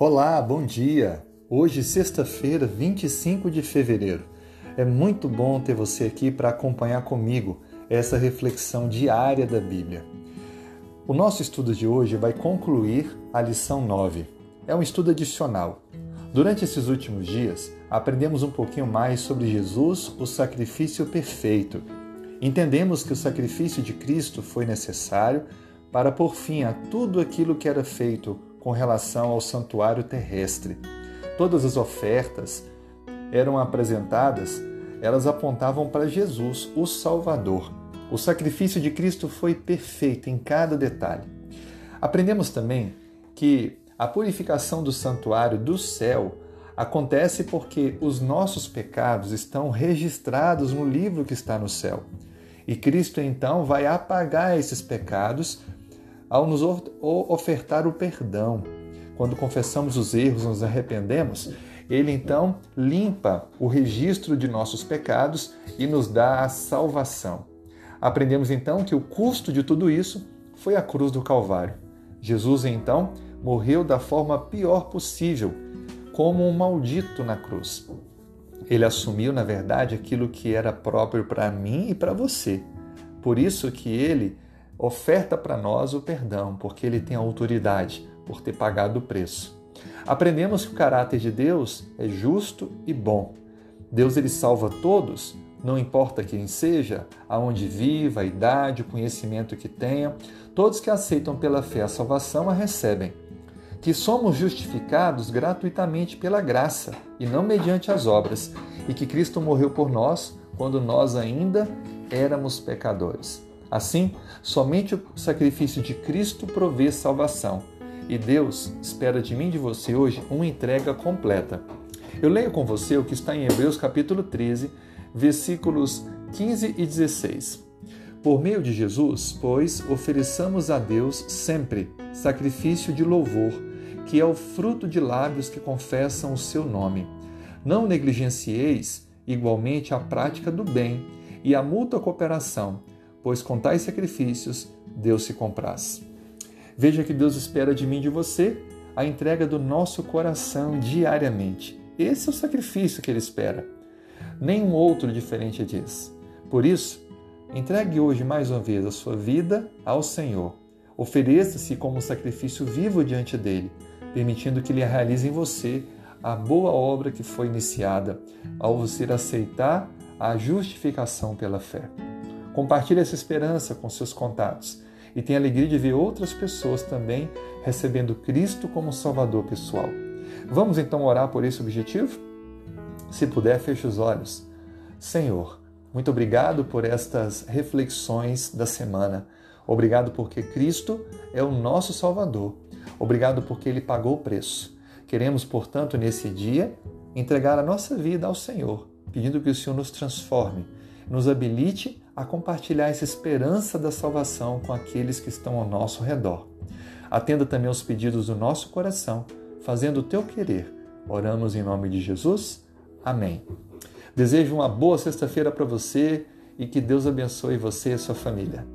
Olá, bom dia! Hoje, sexta-feira, 25 de fevereiro. É muito bom ter você aqui para acompanhar comigo essa reflexão diária da Bíblia. O nosso estudo de hoje vai concluir a lição 9. É um estudo adicional. Durante esses últimos dias, aprendemos um pouquinho mais sobre Jesus, o sacrifício perfeito. Entendemos que o sacrifício de Cristo foi necessário para pôr fim a tudo aquilo que era feito com relação ao santuário terrestre. Todas as ofertas eram apresentadas, elas apontavam para Jesus, o Salvador. O sacrifício de Cristo foi perfeito em cada detalhe. Aprendemos também que a purificação do santuário do céu acontece porque os nossos pecados estão registrados no livro que está no céu. E Cristo então vai apagar esses pecados ao nos ofertar o perdão. Quando confessamos os erros, nos arrependemos, ele então limpa o registro de nossos pecados e nos dá a salvação. Aprendemos então que o custo de tudo isso foi a cruz do Calvário. Jesus então morreu da forma pior possível, como um maldito na cruz. Ele assumiu, na verdade, aquilo que era próprio para mim e para você. Por isso que ele oferta para nós o perdão, porque ele tem autoridade por ter pagado o preço. Aprendemos que o caráter de Deus é justo e bom. Deus ele salva todos, não importa quem seja, aonde viva, a idade, o conhecimento que tenha, todos que aceitam pela fé a salvação a recebem. Que somos justificados gratuitamente pela graça e não mediante as obras, e que Cristo morreu por nós quando nós ainda éramos pecadores. Assim, somente o sacrifício de Cristo provê salvação. E Deus espera de mim e de você hoje uma entrega completa. Eu leio com você o que está em Hebreus capítulo 13, versículos 15 e 16. Por meio de Jesus, pois, ofereçamos a Deus sempre sacrifício de louvor, que é o fruto de lábios que confessam o seu nome. Não negligencieis igualmente a prática do bem e a mútua cooperação, pois com tais sacrifícios Deus se compraz. Veja que Deus espera de mim e de você a entrega do nosso coração diariamente. Esse é o sacrifício que Ele espera. Nenhum outro diferente diz. Por isso, entregue hoje mais uma vez a sua vida ao Senhor. Ofereça-se como sacrifício vivo diante dele, permitindo que Ele realize em você a boa obra que foi iniciada ao você aceitar a justificação pela fé. Compartilhe essa esperança com seus contatos e tenha alegria de ver outras pessoas também recebendo Cristo como Salvador pessoal. Vamos então orar por esse objetivo? Se puder, feche os olhos. Senhor, muito obrigado por estas reflexões da semana. Obrigado porque Cristo é o nosso Salvador. Obrigado porque Ele pagou o preço. Queremos, portanto, nesse dia, entregar a nossa vida ao Senhor, pedindo que o Senhor nos transforme, nos habilite a compartilhar essa esperança da salvação com aqueles que estão ao nosso redor. Atenda também aos pedidos do nosso coração, fazendo o teu querer. Oramos em nome de Jesus. Amém. Desejo uma boa sexta-feira para você e que Deus abençoe você e sua família.